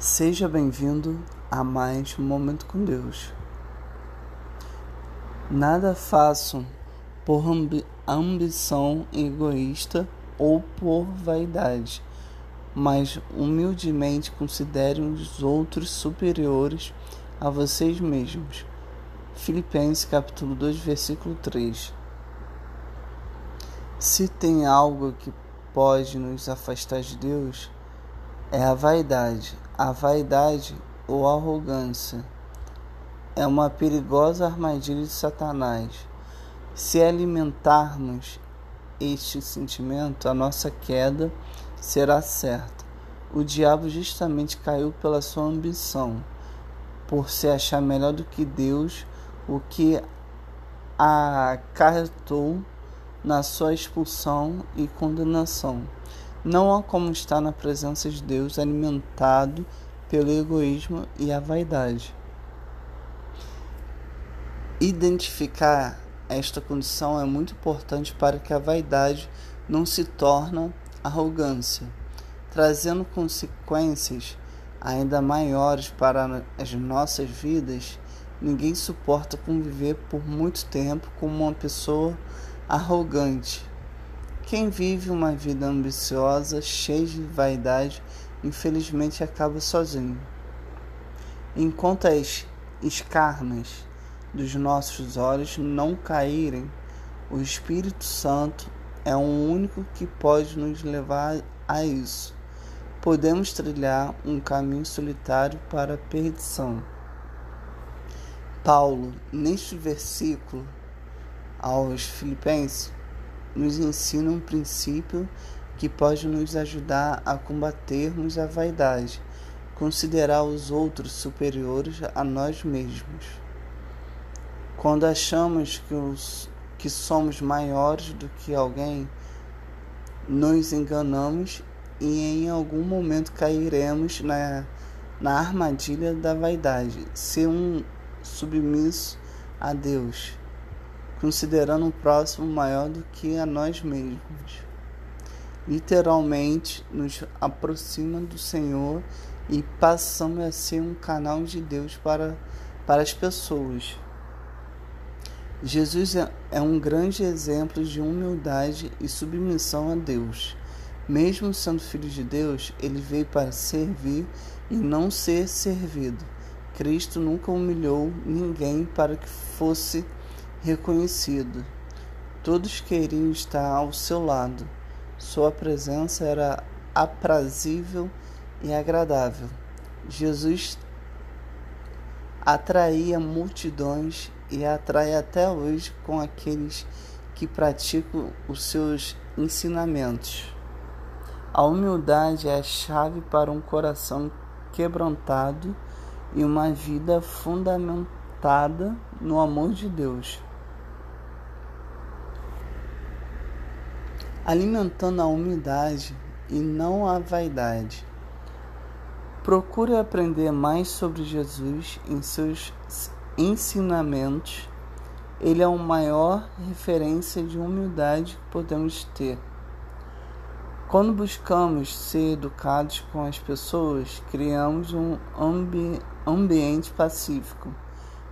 Seja bem-vindo a mais um Momento com Deus. Nada faço por ambi ambição egoísta ou por vaidade, mas humildemente considerem os outros superiores a vocês mesmos. Filipenses capítulo 2, versículo 3. Se tem algo que pode nos afastar de Deus, é a vaidade. A vaidade ou arrogância é uma perigosa armadilha de Satanás. Se alimentarmos este sentimento, a nossa queda será certa. O diabo justamente caiu pela sua ambição, por se achar melhor do que Deus, o que acarretou na sua expulsão e condenação. Não há como estar na presença de Deus alimentado pelo egoísmo e a vaidade. Identificar esta condição é muito importante para que a vaidade não se torne arrogância, trazendo consequências ainda maiores para as nossas vidas. Ninguém suporta conviver por muito tempo com uma pessoa arrogante. Quem vive uma vida ambiciosa, cheia de vaidade, infelizmente acaba sozinho. Enquanto as escarnas dos nossos olhos não caírem, o Espírito Santo é o único que pode nos levar a isso. Podemos trilhar um caminho solitário para a perdição. Paulo, neste versículo, aos Filipenses nos ensina um princípio que pode nos ajudar a combatermos a vaidade, considerar os outros superiores a nós mesmos. Quando achamos que, os, que somos maiores do que alguém, nos enganamos e em algum momento cairemos na, na armadilha da vaidade, ser um submisso a Deus considerando o próximo maior do que a nós mesmos. Literalmente nos aproxima do Senhor e passamos a ser um canal de Deus para, para as pessoas. Jesus é, é um grande exemplo de humildade e submissão a Deus. Mesmo sendo filho de Deus, ele veio para servir e não ser servido. Cristo nunca humilhou ninguém para que fosse reconhecido. Todos queriam estar ao seu lado. Sua presença era aprazível e agradável. Jesus atraía multidões e atrai até hoje com aqueles que praticam os seus ensinamentos. A humildade é a chave para um coração quebrantado e uma vida fundamentada no amor de Deus. Alimentando a humildade e não a vaidade. Procure aprender mais sobre Jesus em seus ensinamentos. Ele é a maior referência de humildade que podemos ter. Quando buscamos ser educados com as pessoas, criamos um ambi ambiente pacífico,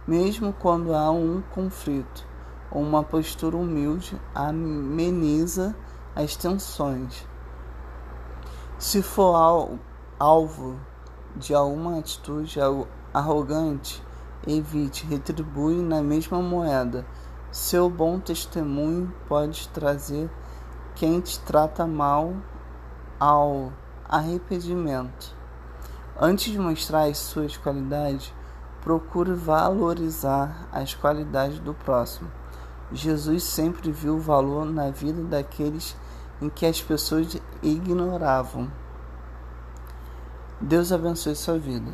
mesmo quando há um conflito. Uma postura humilde ameniza as tensões. Se for alvo de alguma atitude arrogante, evite, retribui na mesma moeda. Seu bom testemunho pode trazer quem te trata mal ao arrependimento. Antes de mostrar as suas qualidades, procure valorizar as qualidades do próximo. Jesus sempre viu valor na vida daqueles em que as pessoas ignoravam. Deus abençoe sua vida.